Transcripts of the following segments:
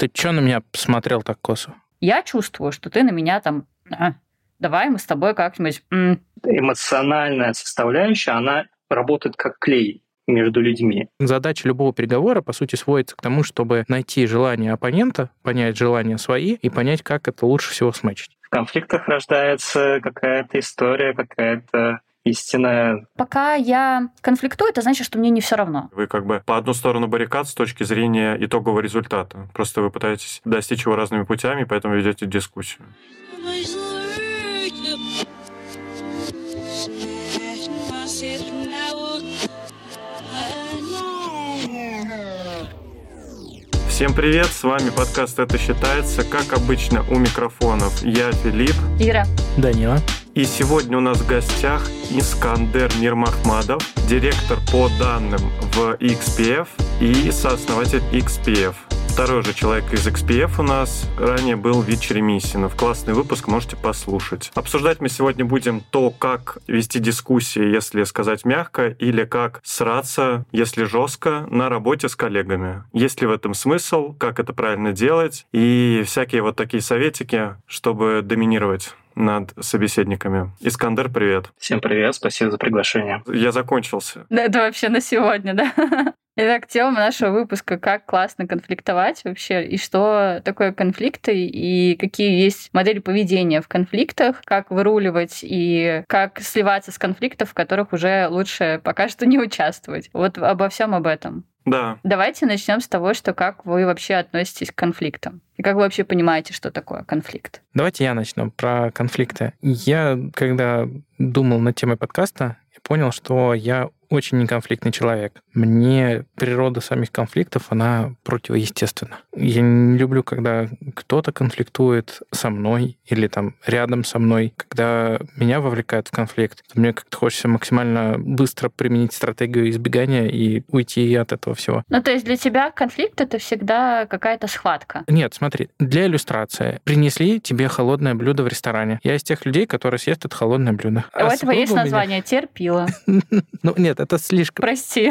Ты что на меня посмотрел так косо? Я чувствую, что ты на меня там... А, давай мы с тобой как-нибудь... эмоциональная составляющая, она работает как клей между людьми. Задача любого переговора, по сути, сводится к тому, чтобы найти желание оппонента, понять желания свои и понять, как это лучше всего сметчить. В конфликтах рождается какая-то история, какая-то истинная Пока я конфликтую, это значит, что мне не все равно. Вы как бы по одну сторону баррикад с точки зрения итогового результата. Просто вы пытаетесь достичь его разными путями, поэтому ведете дискуссию. Всем привет, с вами подкаст «Это считается». Как обычно, у микрофонов я, Филипп. Ира, Данила. И сегодня у нас в гостях Искандер Мирмахмадов, директор по данным в XPF и сооснователь XPF. Второй же человек из XPF у нас ранее был Вич Ремисинов. Классный выпуск, можете послушать. Обсуждать мы сегодня будем то, как вести дискуссии, если сказать мягко, или как сраться, если жестко, на работе с коллегами. Есть ли в этом смысл, как это правильно делать, и всякие вот такие советики, чтобы доминировать над собеседниками. Искандер, привет. Всем привет, спасибо за приглашение. Я закончился. да, это вообще на сегодня, да? Итак, тема нашего выпуска «Как классно конфликтовать вообще?» и что такое конфликты и какие есть модели поведения в конфликтах, как выруливать и как сливаться с конфликтов, в которых уже лучше пока что не участвовать. Вот обо всем об этом. Да, Давайте начнем с того, что как вы вообще относитесь к конфликтам. И как вы вообще понимаете, что такое конфликт? Давайте я начну про конфликты. Я, когда думал над темой подкаста, я понял, что я очень неконфликтный человек. Мне природа самих конфликтов, она противоестественна. Я не люблю, когда кто-то конфликтует со мной или там рядом со мной. Когда меня вовлекают в конфликт, мне как-то хочется максимально быстро применить стратегию избегания и уйти от этого всего. Ну, то есть для тебя конфликт — это всегда какая-то схватка. Нет, смотри, для иллюстрации. Принесли тебе холодное блюдо в ресторане. Я из тех людей, которые съест это холодное блюдо. У этого есть у меня- название «терпила». Ну, нет, это слишком. Прости.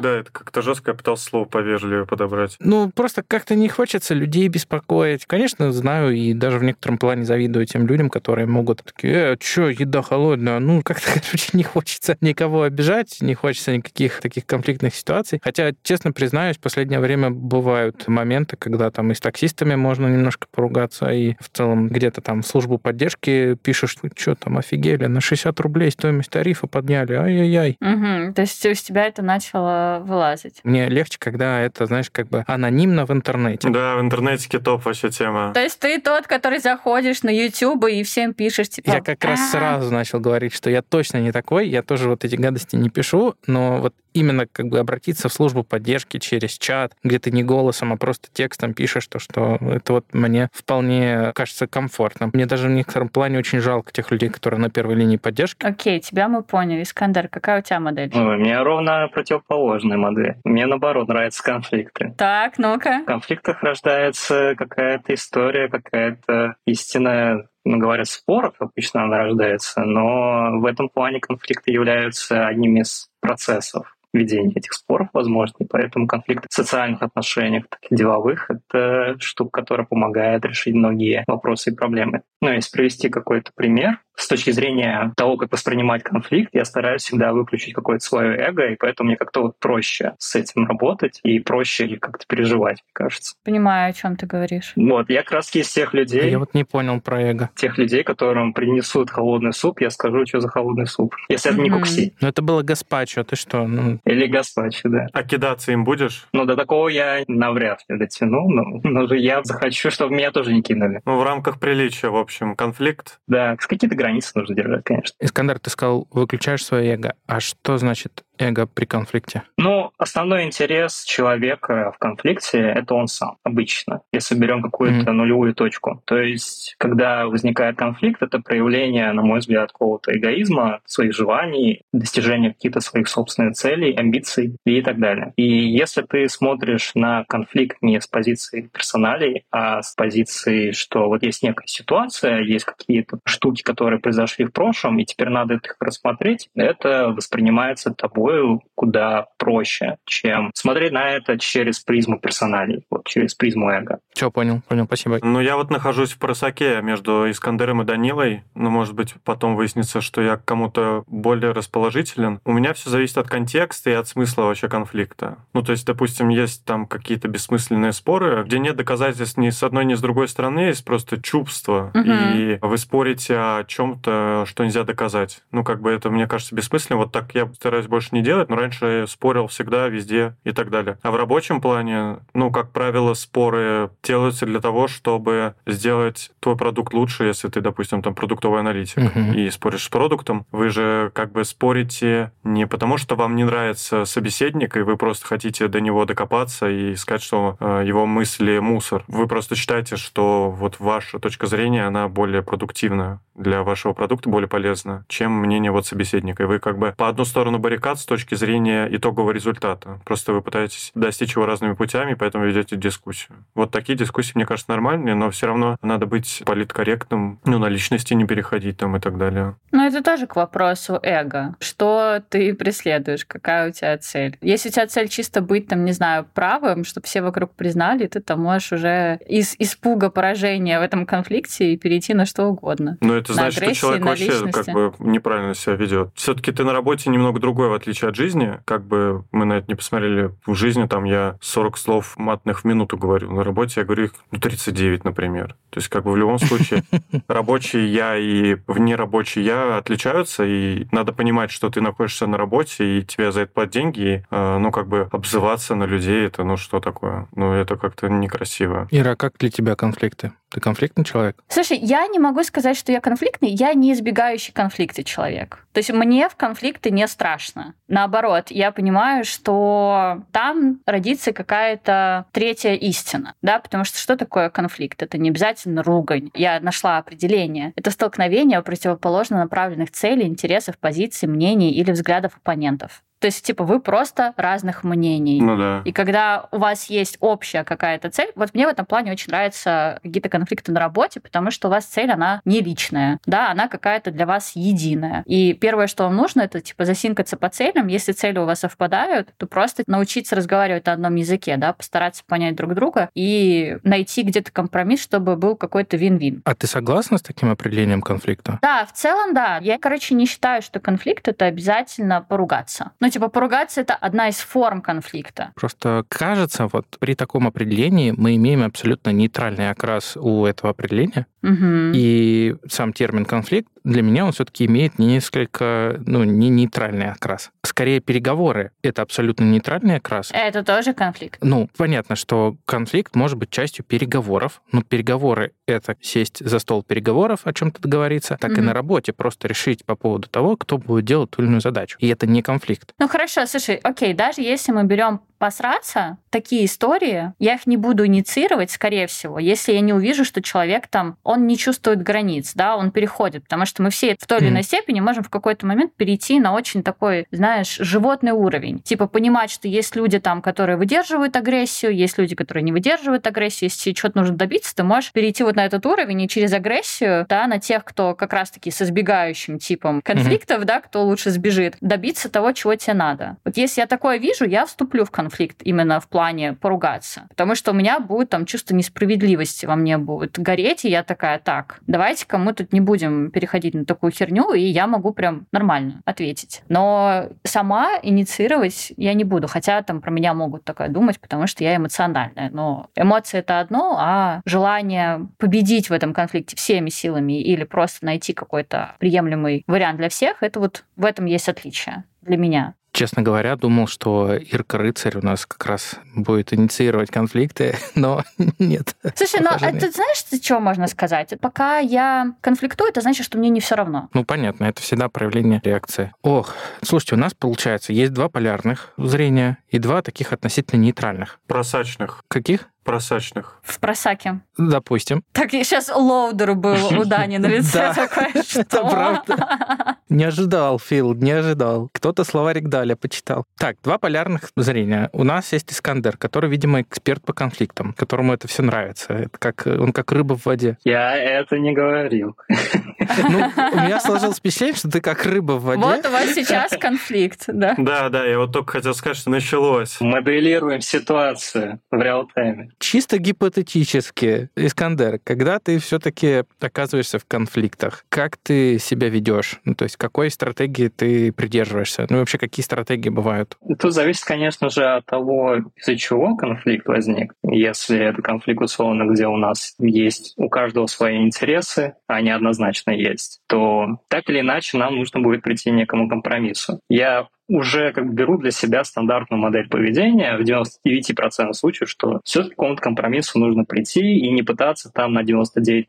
да, это как-то жестко, я пытался слово повежливее подобрать. Ну, просто как-то не хочется людей беспокоить. Конечно, знаю и даже в некотором плане завидую тем людям, которые могут такие, э, что, еда холодная? Ну, как-то, короче, не хочется никого обижать, не хочется никаких таких конфликтных ситуаций. Хотя, честно признаюсь, в последнее время бывают моменты, когда там и с таксистами можно немножко поругаться, и в целом где-то там службу поддержки пишешь, что там, офигели, на 60 рублей стоимость тарифа подняли, ай-яй-яй. Мгм. То есть из тебя это начало вылазить. Мне легче, когда это, знаешь, как бы анонимно в интернете. Да, в интернете топ вообще тема. То есть ты тот, который заходишь на YouTube и всем пишешь, типа... Я как раз «А, сразу начал говорить, что я точно не такой, я тоже вот эти гадости не пишу, но вот именно как бы обратиться в службу поддержки через чат, где ты не голосом, а просто текстом пишешь то, что это вот мне вполне кажется комфортно. Мне даже в некотором плане очень жалко тех людей, которые на первой линии поддержки. Окей, тебя мы поняли. Искандер, какая у тебя модель? Ой, у меня ровно противоположная модель. Мне, наоборот, нравятся конфликты. Так, ну-ка. В конфликтах рождается какая-то история, какая-то истинная ну, говорят, споров обычно она рождается, но в этом плане конфликты являются одним из процессов ведения этих споров, возможно, и поэтому конфликты в социальных отношениях, так и деловых, это штука, которая помогает решить многие вопросы и проблемы. Ну, если привести какой-то пример, с точки зрения того, как воспринимать конфликт, я стараюсь всегда выключить какое-то свое эго, и поэтому мне как-то вот проще с этим работать и проще как-то переживать, мне кажется. Понимаю, о чем ты говоришь. Вот, я как раз из тех людей, Я вот не понял про эго. тех людей, которым принесут холодный суп, я скажу, что за холодный суп. Если это не кукси. Ну, это было гаспачо, ты что? Ну, Или гаспачо, да. А кидаться им будешь? Ну, до такого я навряд ли дотяну, но, но же я захочу, чтобы меня тоже не кинули. Ну, в рамках приличия, в общем, конфликт. Да, какие-то границы нужно держать, конечно. Искандер, ты сказал, выключаешь свое эго. А что значит эго при конфликте? Ну, основной интерес человека в конфликте — это он сам, обычно, если берем какую-то нулевую точку. То есть, когда возникает конфликт, это проявление, на мой взгляд, какого-то эгоизма, своих желаний, достижения каких-то своих собственных целей, амбиций и так далее. И если ты смотришь на конфликт не с позиции персоналей, а с позиции, что вот есть некая ситуация, есть какие-то штуки, которые произошли в прошлом, и теперь надо их рассмотреть, это воспринимается тобой собой куда проще, чем смотреть на это через призму персоналей, вот через призму эго. Все, понял, понял, спасибо. Ну, я вот нахожусь в просаке между Искандером и Данилой, но, может быть, потом выяснится, что я к кому-то более расположителен. У меня все зависит от контекста и от смысла вообще конфликта. Ну, то есть, допустим, есть там какие-то бессмысленные споры, где нет доказательств ни с одной, ни с другой стороны, есть просто чувство, угу. и вы спорите о чем-то, что нельзя доказать. Ну, как бы это, мне кажется, бессмысленно. Вот так я стараюсь больше не делать, но раньше спорил всегда, везде и так далее. А в рабочем плане, ну, как правило, споры делаются для того, чтобы сделать твой продукт лучше, если ты, допустим, там продуктовый аналитик uh-huh. и споришь с продуктом. Вы же как бы спорите не потому, что вам не нравится собеседник, и вы просто хотите до него докопаться и сказать, что э, его мысли мусор. Вы просто считаете, что вот ваша точка зрения, она более продуктивна для вашего продукта, более полезна, чем мнение вот собеседника. И вы как бы по одну сторону баррикад с точки зрения итогового результата. Просто вы пытаетесь достичь его разными путями, поэтому ведете дискуссию. Вот такие дискуссии, мне кажется, нормальные, но все равно надо быть политкорректным, ну, на личности не переходить там и так далее. Ну, это тоже к вопросу эго. Что ты преследуешь? Какая у тебя цель? Если у тебя цель чисто быть, там, не знаю, правым, чтобы все вокруг признали, ты там можешь уже из испуга поражения в этом конфликте и перейти на что угодно. Но это значит, что человек вообще личности. как бы неправильно себя ведет. Все-таки ты на работе немного другой, в отличие от жизни. Как бы мы на это не посмотрели. В жизни там я 40 слов матных в минуту говорю. На работе я говорю их ну, 39, например. То есть как бы в любом случае рабочий я и внерабочий я отличаются, и надо понимать, что ты находишься на работе, и тебе за это платят деньги, и, э, ну, как бы обзываться на людей, это, ну, что такое? Ну, это как-то некрасиво. Ира, как для тебя конфликты? Ты конфликтный человек? Слушай, я не могу сказать, что я конфликтный, я не избегающий конфликты человек. То есть мне в конфликты не страшно. Наоборот, я понимаю, что там родится какая-то третья истина, да, потому что что такое конфликт? Это не обязательно ругань. Я нашла определение. Это столкновение противоположно направленных целей, интересов, позиций, мнений или взглядов оппонентов. То есть, типа, вы просто разных мнений. Ну да. И когда у вас есть общая какая-то цель, вот мне в этом плане очень нравятся какие-то конфликты на работе, потому что у вас цель, она не личная, да, она какая-то для вас единая. И первое, что вам нужно, это, типа, засинкаться по целям. Если цели у вас совпадают, то просто научиться разговаривать на одном языке, да, постараться понять друг друга и найти где-то компромисс, чтобы был какой-то вин-вин. А ты согласна с таким определением конфликта? Да, в целом, да. Я, короче, не считаю, что конфликт — это обязательно поругаться. Ну, типа, поругаться — это одна из форм конфликта. Просто кажется, вот при таком определении мы имеем абсолютно нейтральный окрас у этого определения. Угу. И сам термин конфликт для меня он все-таки имеет несколько, ну, не нейтральный окрас. Скорее, переговоры — это абсолютно нейтральный окрас. Это тоже конфликт. Ну, понятно, что конфликт может быть частью переговоров, но переговоры — это сесть за стол переговоров, о чем-то договориться, так mm-hmm. и на работе просто решить по поводу того, кто будет делать ту или иную задачу. И это не конфликт. Ну, хорошо, слушай, окей, даже если мы берем посраться, такие истории, я их не буду инициировать, скорее всего, если я не увижу, что человек там, он не чувствует границ, да, он переходит, потому что мы все в той или иной степени можем в какой-то момент перейти на очень такой, знаешь, животный уровень. Типа понимать, что есть люди там, которые выдерживают агрессию, есть люди, которые не выдерживают агрессию, если что-то нужно добиться, ты можешь перейти вот на этот уровень и через агрессию, да, на тех, кто как раз-таки с избегающим типом конфликтов, mm-hmm. да, кто лучше сбежит, добиться того, чего тебе надо. Вот если я такое вижу, я вступлю в конфликт конфликт именно в плане поругаться. Потому что у меня будет там чувство несправедливости во мне будет гореть, и я такая, так, давайте-ка мы тут не будем переходить на такую херню, и я могу прям нормально ответить. Но сама инициировать я не буду, хотя там про меня могут такое думать, потому что я эмоциональная. Но эмоции это одно, а желание победить в этом конфликте всеми силами или просто найти какой-то приемлемый вариант для всех, это вот в этом есть отличие для меня. Честно говоря, думал, что Ирка Рыцарь у нас как раз будет инициировать конфликты, но нет. Слушай, ну а ты знаешь, что можно сказать? Пока я конфликтую, это значит, что мне не все равно. Ну, понятно, это всегда проявление реакции. Ох, слушайте, у нас, получается, есть два полярных зрения и два таких относительно нейтральных. Просачных. Каких? Просачных. В просаке. Допустим. Так, сейчас loader был у Дани на лице такой, что? правда. Не ожидал, Фил, не ожидал. Кто-то словарик Даля почитал. Так, два полярных зрения. У нас есть Искандер, который, видимо, эксперт по конфликтам, которому это все нравится. Это как, он как рыба в воде. Я это не говорил. Ну, у меня сложилось впечатление, что ты как рыба в воде. Вот у вас сейчас конфликт, да? Да, да, я вот только хотел сказать, что началось. Моделируем ситуацию в реал-тайме. Чисто гипотетически, Искандер, когда ты все-таки оказываешься в конфликтах, как ты себя ведешь? Ну, то есть какой стратегии ты придерживаешься? Ну, и вообще, какие стратегии бывают? Тут зависит, конечно же, от того, из-за чего конфликт возник. Если это конфликт, условно, где у нас есть у каждого свои интересы, а они однозначно есть, то так или иначе нам нужно будет прийти к некому компромиссу. Я уже как бы беру для себя стандартную модель поведения в 99% случаев, что все-таки к какому-то компромиссу нужно прийти и не пытаться там на 99%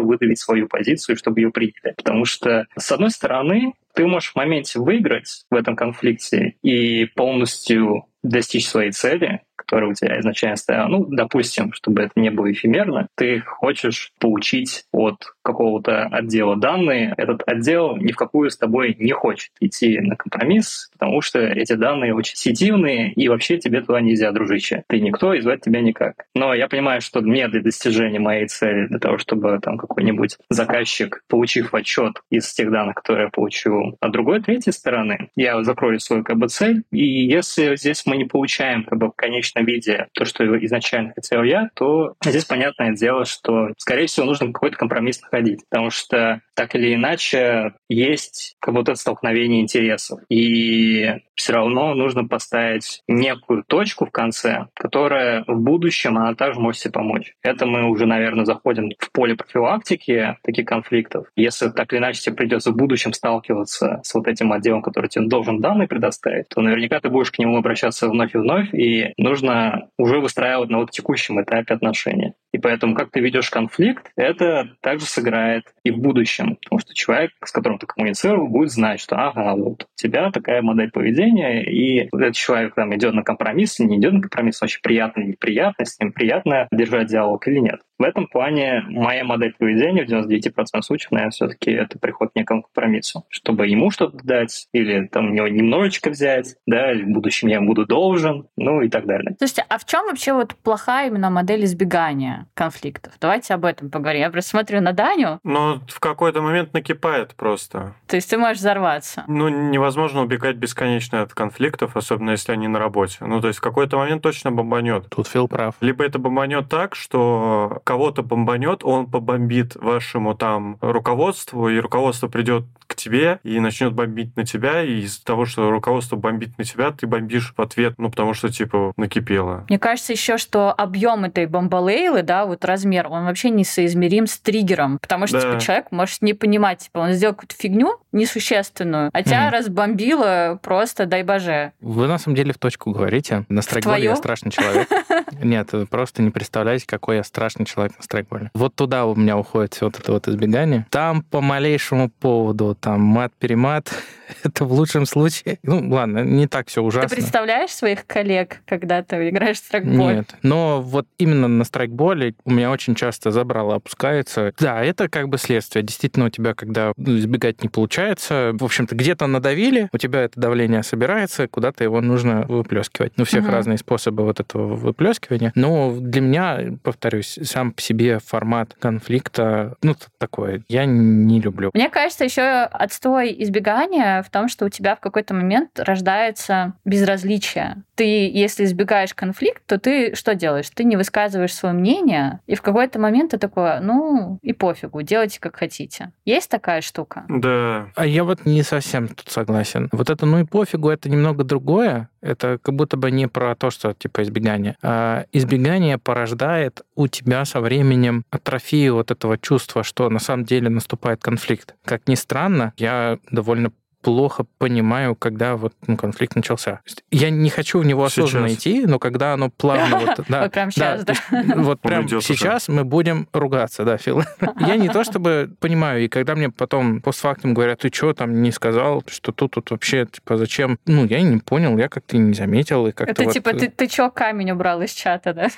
выдавить свою позицию, чтобы ее приняли. Потому что, с одной стороны, ты можешь в моменте выиграть в этом конфликте и полностью достичь своей цели, которая у тебя изначально стояла. Ну, допустим, чтобы это не было эфемерно, ты хочешь получить от какого-то отдела данные. Этот отдел ни в какую с тобой не хочет идти на компромисс, потому что эти данные очень сетивные, и вообще тебе туда нельзя, дружище. Ты никто, и звать тебя никак. Но я понимаю, что мне для достижения моей цели, для того, чтобы там какой-нибудь заказчик, получив отчет из тех данных, которые я получу от другой, третьей стороны, я закрою свою как бы цель, и если здесь мы не получаем как бы в конечном виде то, что изначально хотел я, то здесь понятное дело, что, скорее всего, нужно какой-то компромисс находить, потому что так или иначе есть как будто столкновение интересов. И все равно нужно поставить некую точку в конце, которая в будущем, она также может себе помочь. Это мы уже, наверное, заходим в поле профилактики таких конфликтов. Если так или иначе тебе придется в будущем сталкиваться с вот этим отделом, который тебе должен данные предоставить, то наверняка ты будешь к нему обращаться вновь и вновь, и нужно уже выстраивать на вот текущем этапе отношения. И поэтому, как ты ведешь конфликт, это также сыграет и в будущем. Потому что человек, с которым ты коммуницировал, будет знать, что ага, вот у тебя такая модель поведения, и этот человек там идет на компромисс, не идет на компромисс, очень приятно или неприятно, с ним приятно держать диалог или нет. В этом плане моя модель поведения в 99% случаев, наверное, все-таки это приход к некому компромиссу. Чтобы ему что-то дать, или там у него немножечко взять, да, или в будущем я ему буду должен, ну и так далее. Слушайте, а в чем вообще вот плохая именно модель избегания конфликтов? Давайте об этом поговорим. Я просто смотрю на Даню. Но в какой-то момент накипает просто. То есть ты можешь взорваться. Ну, невозможно убегать бесконечно от конфликтов, особенно если они на работе. Ну, то есть в какой-то момент точно бомбанет. Тут Фил прав. Либо это бомбанет так, что кого-то бомбанет, он побомбит вашему там руководству, и руководство придет тебе и начнет бомбить на тебя, и из-за того, что руководство бомбит на тебя, ты бомбишь в ответ, ну, потому что, типа, накипело. Мне кажется еще, что объем этой бомбалейлы, да, вот размер, он вообще несоизмерим с триггером, потому что, Да. типа, человек может не понимать, типа, он сделал какую-то фигню несущественную, а тебя Мгм. разбомбило просто, дай боже. Вы на самом деле в точку говорите. На страйкболе я страшный человек. Нет, вы просто не представляете, какой я страшный человек на страйкболе. Вот туда у меня уходит все вот это вот избегание. Там по малейшему поводу, там мат-перемат, это в лучшем случае. Ну, ладно, не так все Ты ужасно. представляешь своих коллег, когда ты играешь в страйкбол? Нет, но вот именно на страйкболе у меня очень часто забрало опускается. Да, это как бы следствие. Действительно, у тебя, когда избегать не получается, в общем-то, где-то надавили, у тебя это давление собирается, куда-то его нужно выплескивать. Ну, всех Мгм. разные способы вот этого выплескивания. Но для меня, повторюсь, сам по себе формат конфликта, ну, такое, я не люблю. Мне кажется, еще отстой избегания в том, что у тебя в какой-то момент рождается безразличие. Ты, если избегаешь конфликт, то ты что делаешь? Ты не высказываешь свое мнение, и в какой-то момент ты такой, ну и пофигу, делайте как хотите. Есть такая штука? Да, А я вот не совсем тут согласен. Вот это ну и пофигу, это немного другое. Это как будто бы не про то, что типа избегание. А избегание порождает у тебя со временем атрофию вот этого чувства, что на самом деле наступает конфликт. Как ни странно, я довольно плохо понимаю, когда вот ну, конфликт начался. Я не хочу в него осознанно Сейчас. идти, но когда оно плавно вот, да, прям сейчас, да? Вот прям сейчас мы будем ругаться, да, Фил. Я не то чтобы понимаю, и когда мне потом постфактум говорят, ты что там не сказал, что тут, тут вообще, типа, зачем? Ну, я не понял, я как-то не заметил, и как-то Это типа, э, ты, ты чё камень убрал из чата, да?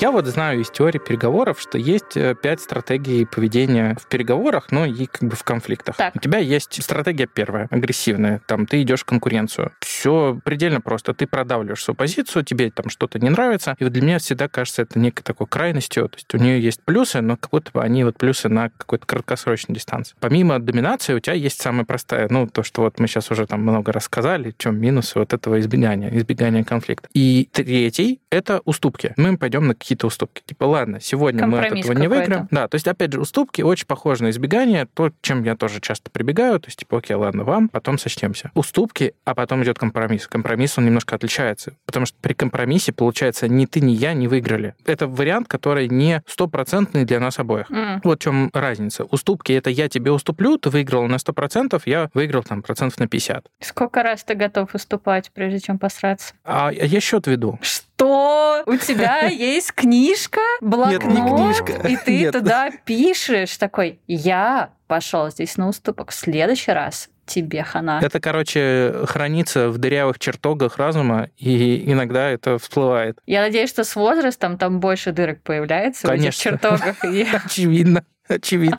Я вот знаю из теории переговоров, что есть э, пять стратегий поведения в переговорах, но и как бы в конфликтах. Так. У тебя есть стратегия первая, агрессивная. Там ты идешь в конкуренцию. Все предельно просто. Ты продавливаешь свою позицию, тебе там что-то не нравится. И вот для меня всегда кажется это некой такой крайностью. То есть у нее есть плюсы, но как будто бы они вот плюсы на какой-то краткосрочной дистанции. Помимо доминации у тебя есть самая простая, ну, то, что вот мы сейчас уже там много рассказали, в чем минусы вот этого избегания, избегания конфликта. И третий — это уступки. Мы пойдем на какие-то уступки. Типа, ладно, сегодня мы от этого не выиграем. Да, то есть, опять же, уступки очень похожи на избегание, то, чем я тоже часто прибегаю. То есть, типа, окей, ладно, вам, потом сочтемся. Уступки, а потом идет компромисс. Компромисс, он немножко отличается, потому что при компромиссе, получается, ни ты, ни я не выиграли. Это вариант, который не стопроцентный для нас обоих. М. Вот в чем разница. Уступки — это я тебе уступлю, ты выиграл на 100%, я выиграл там процентов на 50. Сколько раз ты готов уступать, прежде чем посраться? А я счет веду. Что? У тебя есть книжка, блокнот, Нет, не книжка. и ты Нет. туда пишешь такой, я пошел здесь на уступок, в следующий раз тебе хана. Это, короче, хранится в дырявых чертогах разума, и иногда это всплывает. Я надеюсь, что с возрастом там больше дырок появляется в этих Конечно. чертогах. Очевидно. Очевидно.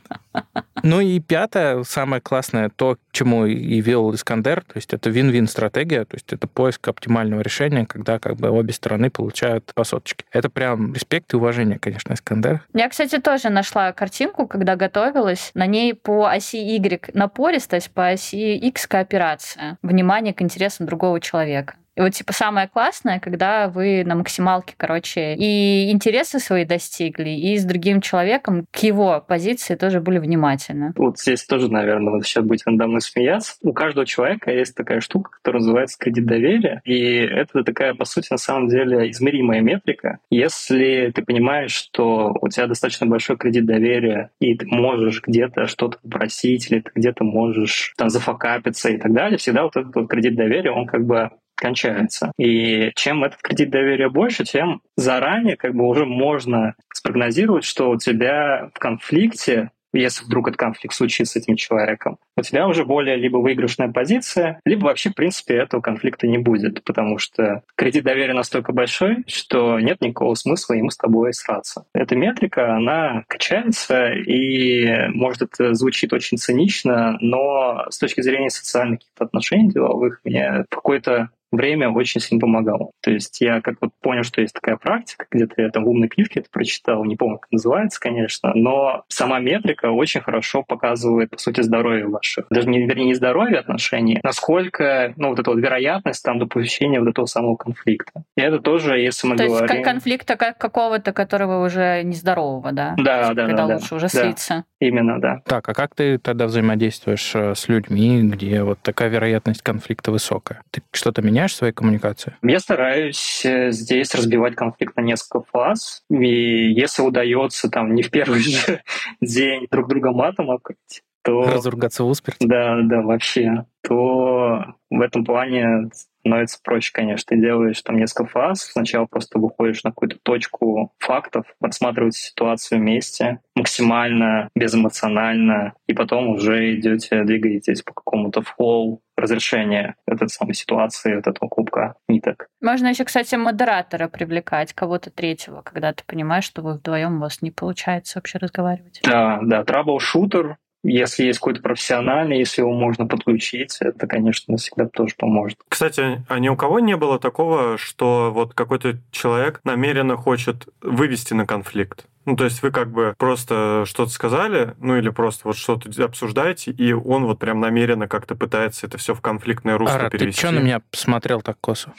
Ну и пятое, самое классное, то, к чему и вел Искандер, то есть это вин-вин стратегия, то есть это поиск оптимального решения, когда как бы обе стороны получают по соточке. Это прям респект и уважение, конечно, Искандер. Я, кстати, тоже нашла картинку, когда готовилась. На ней по оси Y напористость, по оси X кооперация. Внимание к интересам другого человека. И вот, типа, самое классное, когда вы на максималке, короче, и интересы свои достигли, и с другим человеком к его позиции тоже были внимательны. Вот здесь тоже, наверное, вот сейчас будете надо мной смеяться. У каждого человека есть такая штука, которая называется кредит доверия. И это такая, по сути, на самом деле измеримая метрика. Если ты понимаешь, что у тебя достаточно большой кредит доверия, и ты можешь где-то что-то попросить, или ты где-то можешь там зафакапиться и так далее, всегда вот этот вот кредит доверия, он как бы кончается. И чем этот кредит доверия больше, тем заранее как бы уже можно спрогнозировать, что у тебя в конфликте если вдруг этот конфликт случится с этим человеком, у тебя уже более либо выигрышная позиция, либо вообще, в принципе, этого конфликта не будет, потому что кредит доверия настолько большой, что нет никакого смысла ему с тобой сраться. Эта метрика, она качается, и, может, это звучит очень цинично, но с точки зрения социальных отношений деловых, мне в какой-то время очень сильно помогало. То есть я как вот понял, что есть такая практика, где-то я там в умной книжке это прочитал, не помню, как называется, конечно, но сама метрика очень хорошо показывает, по сути, здоровье ваше. Даже не, вернее, не здоровье отношений, насколько, ну, вот эта вот вероятность там допущения вот этого самого конфликта. И это тоже, если мы То есть говорим... как конфликта как какого-то, которого уже нездорового, да? Да, да, Когда да, да. лучше уже Да. слиться. Именно, да. Так, а как ты тогда взаимодействуешь э, с людьми, где вот такая вероятность конфликта высокая? Ты что-то меняешь в своей коммуникации? Я стараюсь э, здесь разбивать конфликт на несколько фаз. И если удается там не в первый же день друг друга матом обкрыть, то... Разругаться в усмерть? Да, да, вообще. То в этом плане становится проще, конечно. Ты делаешь там несколько фаз. Сначала просто выходишь на какую-то точку фактов, рассматриваете ситуацию вместе, максимально безэмоционально, и потом уже идете, двигаетесь по какому-то флоу разрешения этой самой ситуации, вот этого кубка ниток. Можно еще, кстати, модератора привлекать, кого-то третьего, когда ты понимаешь, что вы вдвоем у вас не получается вообще разговаривать. Да, да, трабл-шутер, если есть какой-то профессиональный, если его можно подключить, это, конечно, всегда тоже поможет. Кстати, а ни у кого не было такого, что вот какой-то человек намеренно хочет вывести на конфликт? Ну, то есть вы как бы просто что-то сказали, ну или просто вот что-то обсуждаете, и он вот прям намеренно как-то пытается это все в конфликтное русло Ара, ты перевести. что на меня посмотрел так косо?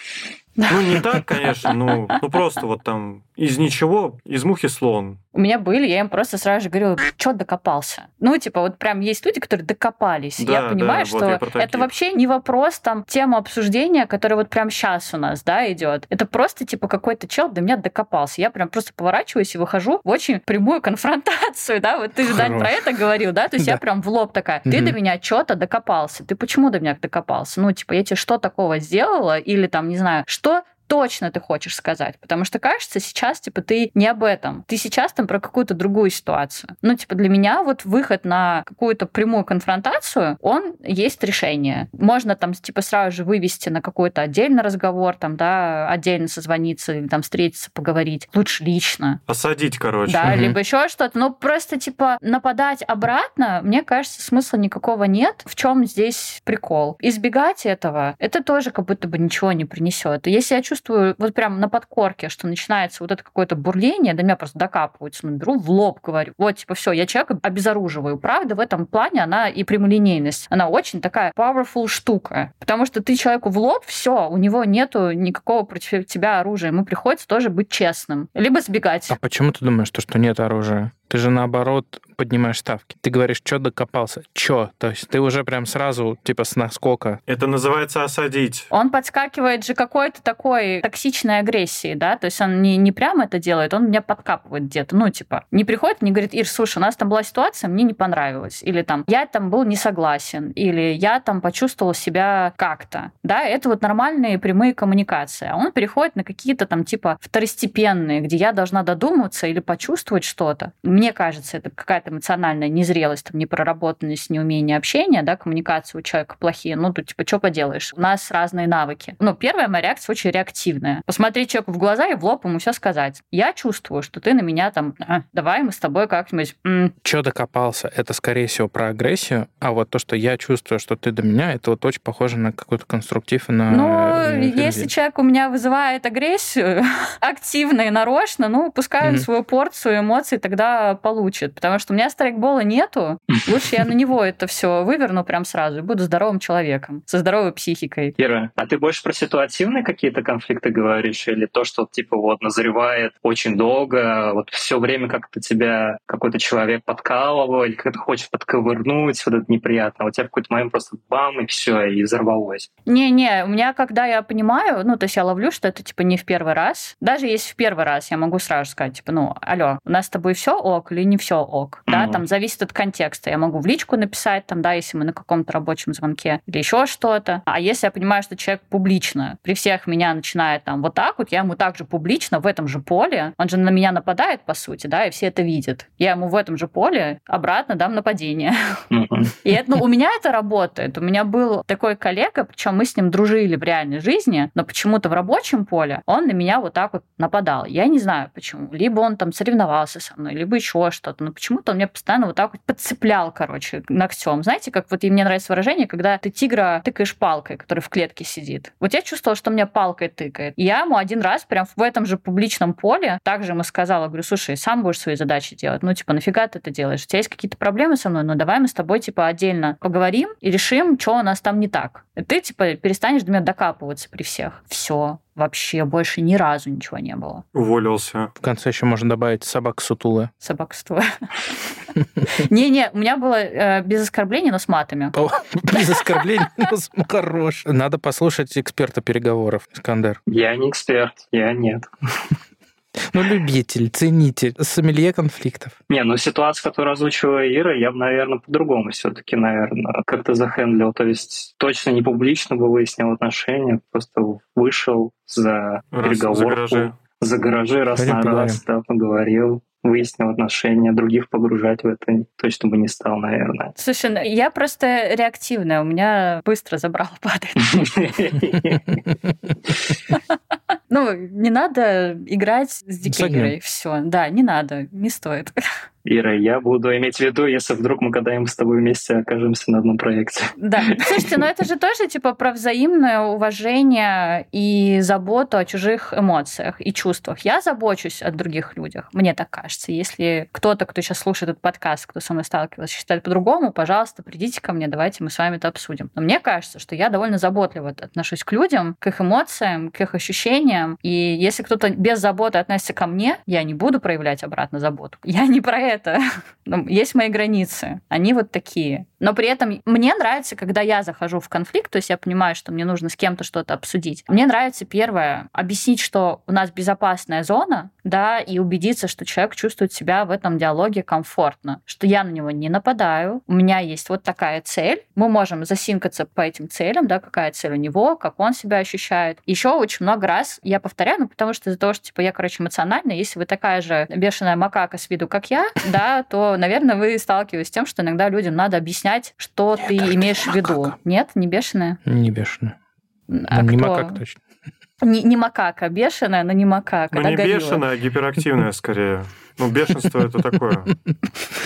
Ну, не так, конечно, ну, ну просто вот там из ничего, из мухи слон. У меня были, я им просто сразу же говорила, что докопался? Ну, типа, вот прям есть люди, которые докопались. Да, я да, понимаю, вот что я про это вообще не вопрос там тема обсуждения, которая вот прям сейчас у нас, да, идет. Это просто, типа, какой-то чел до меня докопался. Я прям просто поворачиваюсь и выхожу в очень прямую конфронтацию, да, вот ты же, Дань, про это говорил, да, то есть я Да. прям в лоб такая, ты Мгм. до меня что-то докопался, ты почему до меня докопался? Ну, типа, я тебе что такого сделала? Или там, не знаю, что точно ты хочешь сказать. Потому что, кажется, сейчас, типа, ты не об этом. Ты сейчас там про какую-то другую ситуацию. Ну, типа, для меня вот выход на какую-то прямую конфронтацию, он есть решение. Можно там, типа, сразу же вывести на какой-то отдельный разговор, там, да, отдельно созвониться или там встретиться, поговорить. Лучше лично. Осадить, короче. Да, угу. либо еще что-то. Но просто, типа, нападать обратно, мне кажется, смысла никакого нет. В чем здесь прикол? Избегать этого, это тоже как будто бы ничего не принесет. Если я чувствую вот прям на подкорке, что начинается вот это какое-то бурление, до меня просто докапываются, ну, беру в лоб, говорю, вот, типа, все, я человека обезоруживаю. Правда, в этом плане она и прямолинейность, она очень такая powerful штука, потому что ты человеку в лоб, все, у него нету никакого против тебя оружия, ему приходится тоже быть честным, либо сбегать. А почему ты думаешь, что, что нет оружия? Ты же наоборот поднимаешь ставки. Ты говоришь, что докопался? Чё? То есть ты уже прям сразу, типа, с наскока. Это называется осадить. Он подскакивает же какой-то такой токсичной агрессии, да? То есть он не, не прямо это делает, он меня подкапывает где-то. Ну, типа, не приходит, не говорит, Ир, слушай, у нас там была ситуация, мне не понравилось. Или там, я там был не согласен. Или я там почувствовал себя как-то. Да, это вот нормальные прямые коммуникации. А он переходит на какие-то там, типа, второстепенные, где я должна додуматься или почувствовать что-то мне кажется, это какая-то эмоциональная незрелость, там, непроработанность, неумение общения, да, коммуникация у человека плохие. Ну, тут, типа, что поделаешь? У нас разные навыки. Ну, первая моя реакция очень реактивная. Посмотреть человеку в глаза и в лоб ему все сказать. Я чувствую, что ты на меня там, а, давай мы с тобой как-нибудь... М-". Че докопался? Это, скорее всего, про агрессию, а вот то, что я чувствую, что ты до меня, это вот очень похоже на какой-то конструктив и на... Ну, если человек у меня вызывает агрессию активно и нарочно, ну, пускай он свою порцию эмоций тогда получит, потому что меня страйкбола нету. Лучше я на него это все выверну прям сразу и буду здоровым человеком, со здоровой психикой. Кира, а ты больше про ситуативные какие-то конфликты говоришь или то, что типа вот назревает очень долго, вот все время как-то тебя какой-то человек подкалывал или как-то хочешь подковырнуть, вот это неприятно. А у тебя в какой-то момент просто бам, и все, и взорвалось. Не-не, у меня, когда я понимаю, ну, то есть я ловлю, что это типа не в первый раз, даже если в первый раз, я могу сразу сказать, типа, ну, алло, у нас с тобой все ок или не все ок. Mm-hmm. Да, там зависит от контекста. Я могу в личку написать, там, да, если мы на каком-то рабочем звонке или еще что-то. А если я понимаю, что человек публично при всех меня начинает там вот так вот, я ему также публично в этом же поле, он же на меня нападает, по сути, да, и все это видят. Я ему в этом же поле обратно дам нападение. Mm-hmm. И это, ну, у меня это работает. У меня был такой коллега, причем мы с ним дружили в реальной жизни, но почему-то в рабочем поле он на меня вот так вот нападал. Я не знаю почему. Либо он там соревновался со мной, либо еще что-то. Но почему-то он меня постоянно вот так вот подцеплял, короче, ногтем. Знаете, как вот и мне нравится выражение, когда ты тигра тыкаешь палкой, который в клетке сидит. Вот я чувствовала, что меня палкой тыкает. И я ему один раз прям в этом же публичном поле также ему сказала, говорю, слушай, сам будешь свои задачи делать. Ну, типа, нафига ты это делаешь? У тебя есть какие-то проблемы со мной? Ну, давай мы с тобой, типа, отдельно поговорим и решим, что у нас там не так. И ты, типа, перестанешь до меня докапываться при всех. Все вообще больше ни разу ничего не было. Уволился. В конце еще можно добавить собак сутулы. Собак сутулы. Не-не, у меня было э, без оскорблений, но с матами. Без оскорблений, но с хорош. Надо послушать эксперта переговоров, Искандер. Я не эксперт, я нет. Ну, любитель, ценитель, сомелье конфликтов. Не, ну ситуация, которую озвучила Ира, я бы, наверное, по-другому все-таки, наверное, как-то захендлил. То есть точно не публично бы выяснил отношения, просто вышел за раз, переговорку. За гаражи. За гаражи раз Пойдем на поговорим. раз, да, поговорил выяснил отношения, других погружать в это точно бы не стал, наверное. Слушай, ну, я просто реактивная, у меня быстро забрал падает. Ну, не надо играть с дикой Все, да, не надо, не стоит. Ира, я буду иметь в виду, если вдруг мы когда-нибудь с тобой вместе окажемся на одном проекте. Да. Слушайте, но это же тоже типа про взаимное уважение и заботу о чужих эмоциях и чувствах. Я забочусь о других людях, мне так кажется. Если кто-то, кто сейчас слушает этот подкаст, кто со мной сталкивался, считает по-другому, пожалуйста, придите ко мне, давайте мы с вами это обсудим. Но мне кажется, что я довольно заботливо отношусь к людям, к их эмоциям, к их ощущениям. И если кто-то без заботы относится ко мне, я не буду проявлять обратно заботу. Я не про это это. Ну, есть мои границы. Они вот такие. Но при этом мне нравится, когда я захожу в конфликт, то есть я понимаю, что мне нужно с кем-то что-то обсудить. Мне нравится первое объяснить, что у нас безопасная зона, да, и убедиться, что человек чувствует себя в этом диалоге комфортно, что я на него не нападаю, у меня есть вот такая цель, мы можем засинкаться по этим целям, да, какая цель у него, как он себя ощущает. Еще очень много раз я повторяю, ну, потому что из-за того, что, типа, я, короче, эмоциональная, если вы такая же бешеная макака с виду, как я, да, то, наверное, вы сталкиваетесь с тем, что иногда людям надо объяснять, что ты имеешь в виду. Нет, не бешеная? Не бешеная. А ну, не макака точно. Не, не макака, бешеная, но не макака. Ну, не горилла. бешеная, а гиперактивная скорее. Ну, бешенство это такое.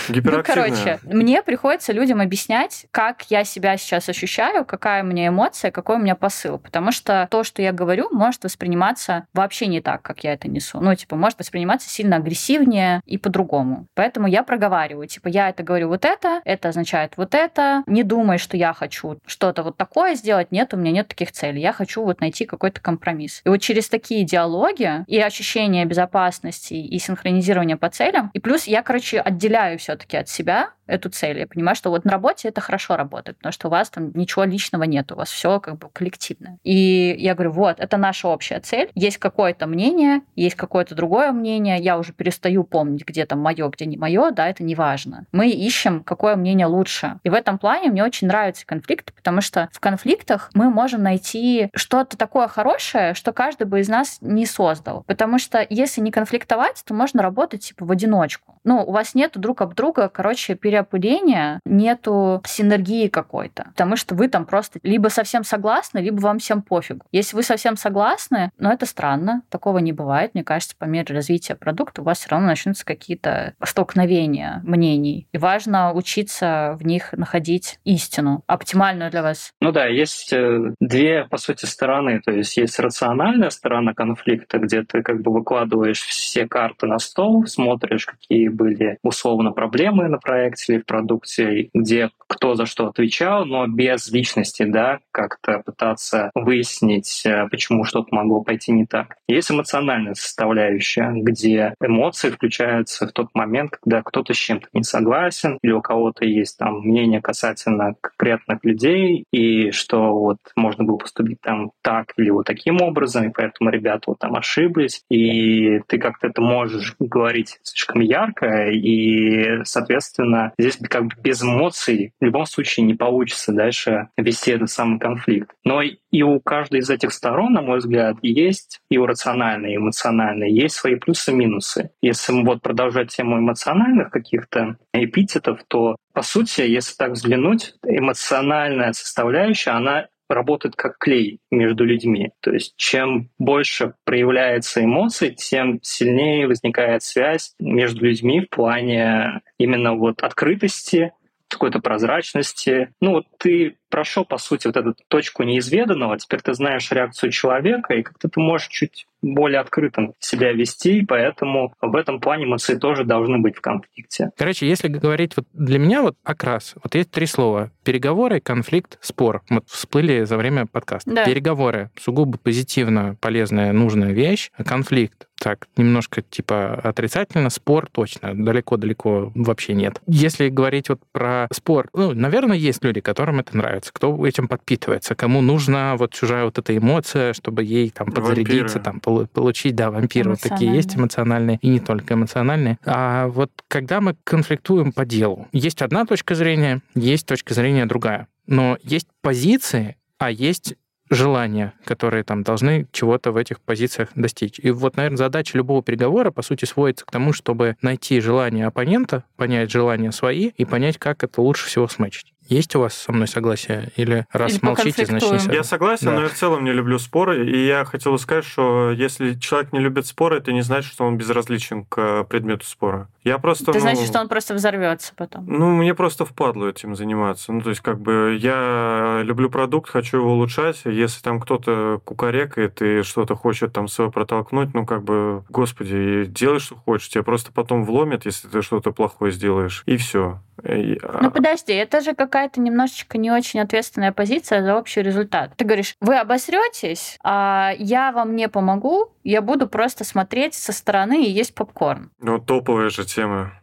Ну, короче, мне приходится людям объяснять, как я себя сейчас ощущаю, какая у меня эмоция, какой у меня посыл. Потому что то, что я говорю, может восприниматься вообще не так, как я это несу. Ну, типа, может восприниматься сильно агрессивнее и по-другому. Поэтому я проговариваю. Типа, я это говорю вот это, это означает вот это. Не думай, что я хочу что-то вот такое сделать. Нет, у меня нет таких целей. Я хочу вот найти какой-то компромисс. И вот через такие диалоги и ощущение безопасности и синхронизирование по целям. И плюс я, короче, отделяю все-таки от себя эту цель. Я понимаю, что вот на работе это хорошо работает, потому что у вас там ничего личного нет, у вас все как бы коллективное. И я говорю, вот, это наша общая цель. Есть какое-то мнение, есть какое-то другое мнение. Я уже перестаю помнить, где там мое, где не мое, да, это не важно. Мы ищем, какое мнение лучше. И в этом плане мне очень нравятся конфликты, потому что в конфликтах мы можем найти что-то такое хорошее, что каждый бы из нас не создал. Потому что если не конфликтовать, то можно работать типа в одиночку. Ну, у вас нет друг об друга, короче, переопыления, нету синергии какой-то. Потому что вы там просто либо совсем согласны, либо вам всем пофигу. Если вы совсем согласны, но это странно, такого не бывает. Мне кажется, по мере развития продукта у вас все равно начнутся какие-то столкновения мнений. И важно учиться в них находить истину, оптимальную для вас. Ну да, есть э, две, по сути, стороны. То есть есть рациональная сторона конфликта, где ты как бы выкладываешь все карты на стол, смотришь, какие были условно проблемы на проекте или в продукте, где кто за что отвечал, но без личности, да, как-то пытаться выяснить, э, почему что-то могло пойти не так. Есть эмоциональная составляющая, где эмоции включаются в тот момент, когда кто-то с чем-то не согласен, или у кого-то есть там мнение касательно конкретных людей, и что вот можно было поступить там так или вот таким образом, и поэтому ребята вот там ошиблись, и ты как-то это можешь говорить слишком ярко, и, соответственно, здесь как бы без эмоций в любом случае не получится дальше вести этот самый конфликт. Но и у каждой из этих сторон, на мой взгляд, есть и у рациональной, и эмоциональной, есть свои плюсы и минусы. Если вот продолжать тему эмоциональных каких-то эпитетов, то, по сути, если так взглянуть, эмоциональная составляющая, она работает как клей между людьми. То есть чем больше проявляется эмоций, тем сильнее возникает связь между людьми в плане именно вот открытости, какой-то прозрачности. Ну вот ты прошел, по сути, вот эту точку неизведанного, теперь ты знаешь реакцию человека, и как-то ты можешь чуть более открытым себя вести, поэтому в этом плане эмоции тоже должны быть в конфликте. Короче, если говорить вот для меня вот окрас, вот есть три слова. Переговоры, конфликт, спор. Вот всплыли за время подкаста. Да. Переговоры. Сугубо позитивно, полезная, нужная вещь. А конфликт так, немножко типа отрицательно, спор точно, далеко-далеко вообще нет. Если говорить вот про спор, ну, наверное, есть люди, которым это нравится, кто этим подпитывается, кому нужна вот чужая вот эта эмоция, чтобы ей там подзарядиться, вампиры. там получить, да, вампиры вот такие есть эмоциональные, и не только эмоциональные. А вот когда мы конфликтуем по делу, есть одна точка зрения, есть точка зрения другая. Но есть позиции, а есть желания, которые там должны чего-то в этих позициях достичь. И вот, наверное, задача любого переговора, по сути, сводится к тому, чтобы найти желание оппонента, понять желания свои и понять, как это лучше всего смычить. Есть у вас со мной согласие? Или раз Или молчите, значит не согласен? Я согласен, да. но я в целом не люблю споры. И я хотел сказать, что если человек не любит споры, это не значит, что он безразличен к предмету спора. Я просто... Это ну, значит, что он просто взорвется потом. Ну, мне просто впадло этим заниматься. Ну, то есть, как бы, я люблю продукт, хочу его улучшать. Если там кто-то кукарекает и что-то хочет там свое протолкнуть, ну, как бы, господи, делай, что хочешь. Тебя просто потом вломят, если ты что-то плохое сделаешь. И все. А ну подожди, это же какая-то немножечко не очень ответственная позиция за общий результат. Ты говоришь, вы обосретесь, а я вам не помогу, я буду просто смотреть со стороны и есть попкорн. Ну, топовая же тема.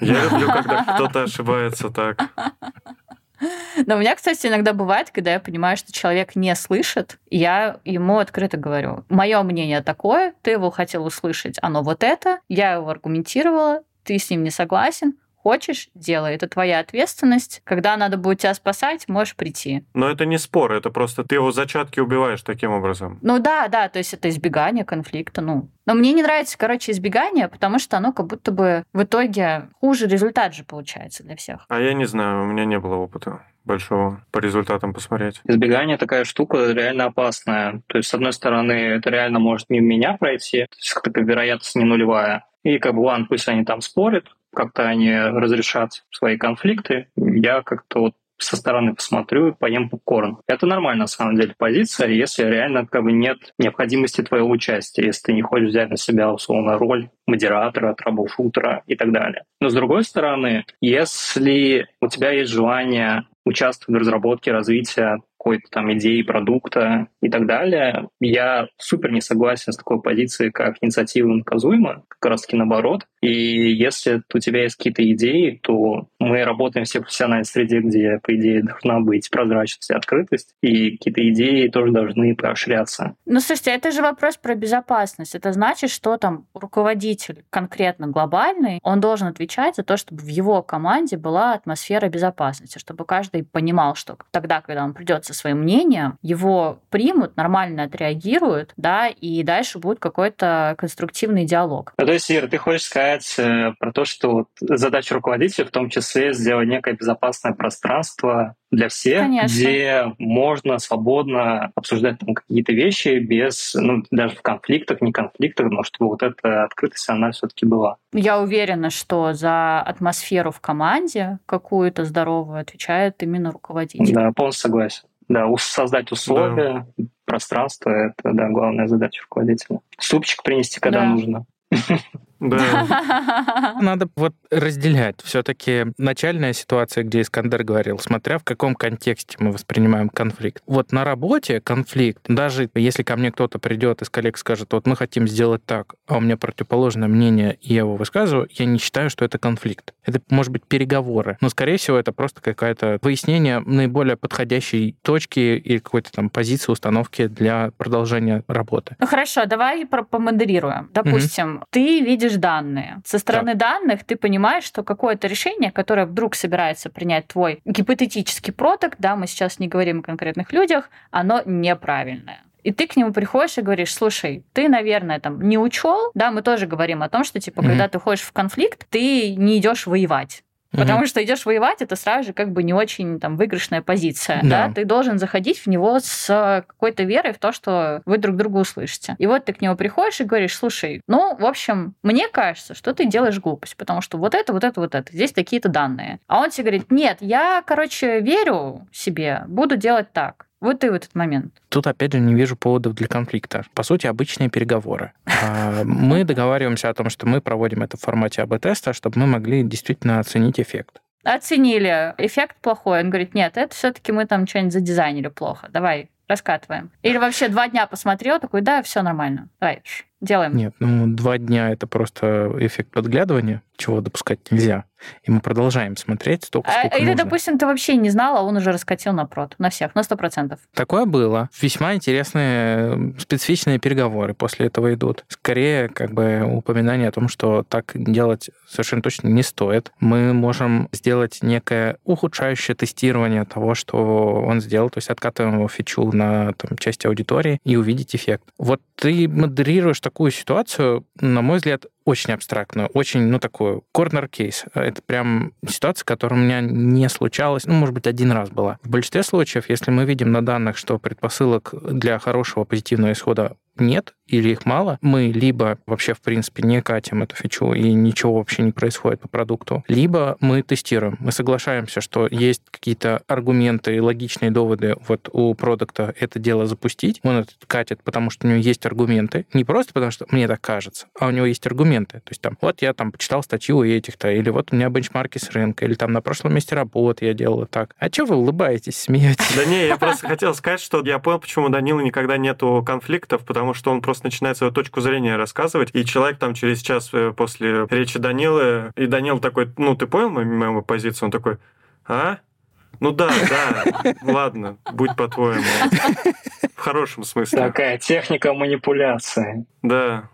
Я люблю, когда кто-то ошибается так. Но у меня, кстати, иногда бывает, когда я понимаю, что человек не слышит, я ему открыто говорю, мое мнение такое, ты его хотел услышать, оно вот это, я его аргументировала, ты с ним не согласен, Хочешь, делай. Это твоя ответственность. Когда надо будет тебя спасать, можешь прийти. Но это не спор, это просто ты его зачатки убиваешь таким образом. Ну да, да, то есть это избегание конфликта, ну. Но мне не нравится, короче, избегание, потому что оно как будто бы в итоге хуже результат же получается для всех. А я не знаю, у меня не было опыта большого по результатам посмотреть. Избегание такая штука реально опасная. То есть, с одной стороны, это реально может мимо меня пройти, то есть такая вероятность не нулевая. И как бы, ладно, пусть они там спорят, как-то они разрешат свои конфликты. Я как-то вот со стороны посмотрю и поем попкорн. Это нормальная, на самом деле, позиция, если реально как бы нет необходимости твоего участия, если ты не хочешь взять на себя, условно, роль модератора, трабл-шутера и так далее. Но с другой стороны, если у тебя есть желание участвовать в разработке, развитии какой-то там идеи продукта и так далее. Я супер не согласен с такой позицией, как инициатива наказуема, как раз таки наоборот. И если у тебя есть какие-то идеи, то мы работаем все в профессиональной среде, где, по идее, должна быть прозрачность и открытость, и какие-то идеи тоже должны поощряться. Ну, слушайте, это же вопрос про безопасность. Это значит, что там руководитель конкретно глобальный, он должен отвечать за то, чтобы в его команде была атмосфера безопасности, чтобы каждый понимал, что тогда, когда он придет со своим мнением, его примут, нормально отреагируют, да, и дальше будет какой-то конструктивный диалог. Ну, то есть, Ира, ты хочешь сказать э, про то, что вот задача руководителя в том числе сделать некое безопасное пространство для всех, Конечно. где можно свободно обсуждать там какие-то вещи без, ну, даже в конфликтах, не конфликтах, но чтобы вот эта открытость, она все-таки была. Я уверена, что за атмосферу в команде какую-то здоровую отвечает именно руководитель. Да, полностью согласен. Да, создать условия, да. пространство — это, да, главная задача руководителя. Супчик принести, когда да. нужно. Да. Надо вот разделять. Все-таки начальная ситуация, где Искандер говорил, смотря в каком контексте мы воспринимаем конфликт. Вот на работе конфликт, даже если ко мне кто-то придет из коллег скажет, вот мы хотим сделать так, а у меня противоположное мнение, и я его высказываю, я не считаю, что это конфликт. Это может быть переговоры, но, скорее всего, это просто какое-то выяснение наиболее подходящей точки или какой-то там позиции, установки для продолжения работы. Ну хорошо, давай помодерируем. Допустим, угу. ты видишь видишь данные. Со стороны да. данных ты понимаешь, что какое-то решение, которое вдруг собирается принять твой гипотетический продукт, да, мы сейчас не говорим о конкретных людях, оно неправильное. И ты к нему приходишь и говоришь, слушай, ты, наверное, там не учел, да, мы тоже говорим о том, что, типа, mm-hmm. когда ты ходишь в конфликт, ты не идешь воевать. Потому mm-hmm. что идешь воевать, это сразу же как бы не очень там выигрышная позиция. Да. да. Ты должен заходить в него с какой-то верой в то, что вы друг друга услышите. И вот ты к нему приходишь и говоришь, слушай, ну, в общем, мне кажется, что ты делаешь глупость, потому что вот это, вот это, вот это, здесь такие-то данные. А он тебе говорит, нет, я, короче, верю себе, буду делать так. Вот и в этот момент. Тут, опять же, не вижу поводов для конфликта. По сути, обычные переговоры. А, мы договариваемся о том, что мы проводим это в формате АБ-теста, чтобы мы могли действительно оценить эффект. Оценили. Эффект плохой. Он говорит, нет, это все-таки мы там что-нибудь задизайнили плохо. Давай, раскатываем. Или вообще два дня посмотрел, такой, да, все нормально. Давай, делаем. Нет, ну два дня это просто эффект подглядывания, чего допускать нельзя. И мы продолжаем смотреть столько, а, сколько Или, нужно. допустим, ты вообще не знал, а он уже раскатил на прод. На всех, на сто процентов. Такое было. Весьма интересные специфичные переговоры после этого идут. Скорее, как бы упоминание о том, что так делать совершенно точно не стоит. Мы можем сделать некое ухудшающее тестирование того, что он сделал, то есть откатываем его фичу на там, часть аудитории и увидеть эффект. Вот ты модерируешь такую ситуацию, на мой взгляд, очень абстрактную, очень, ну, такую corner кейс. Это прям ситуация, которая у меня не случалась, ну, может быть, один раз была. В большинстве случаев, если мы видим на данных, что предпосылок для хорошего позитивного исхода нет или их мало, мы либо вообще, в принципе, не катим эту фичу и ничего вообще не происходит по продукту, либо мы тестируем. Мы соглашаемся, что есть какие-то аргументы и логичные доводы вот у продукта это дело запустить. Он это катит, потому что у него есть аргументы. Не просто потому, что мне так кажется, а у него есть аргументы. То есть там, вот я там почитал статью у этих-то, или вот у меня бенчмарки с рынка, или там на прошлом месте работы я делал так. А что вы улыбаетесь, смеетесь? Да не, я просто хотел сказать, что я понял, почему Данила никогда нету конфликтов, потому потому что он просто начинает свою точку зрения рассказывать, и человек там через час э, после речи Данилы, и Данил такой, ну, ты понял мою, мою позицию? Он такой, а? Ну да, да, ладно, будь по-твоему. В хорошем смысле. Такая техника манипуляции. Да.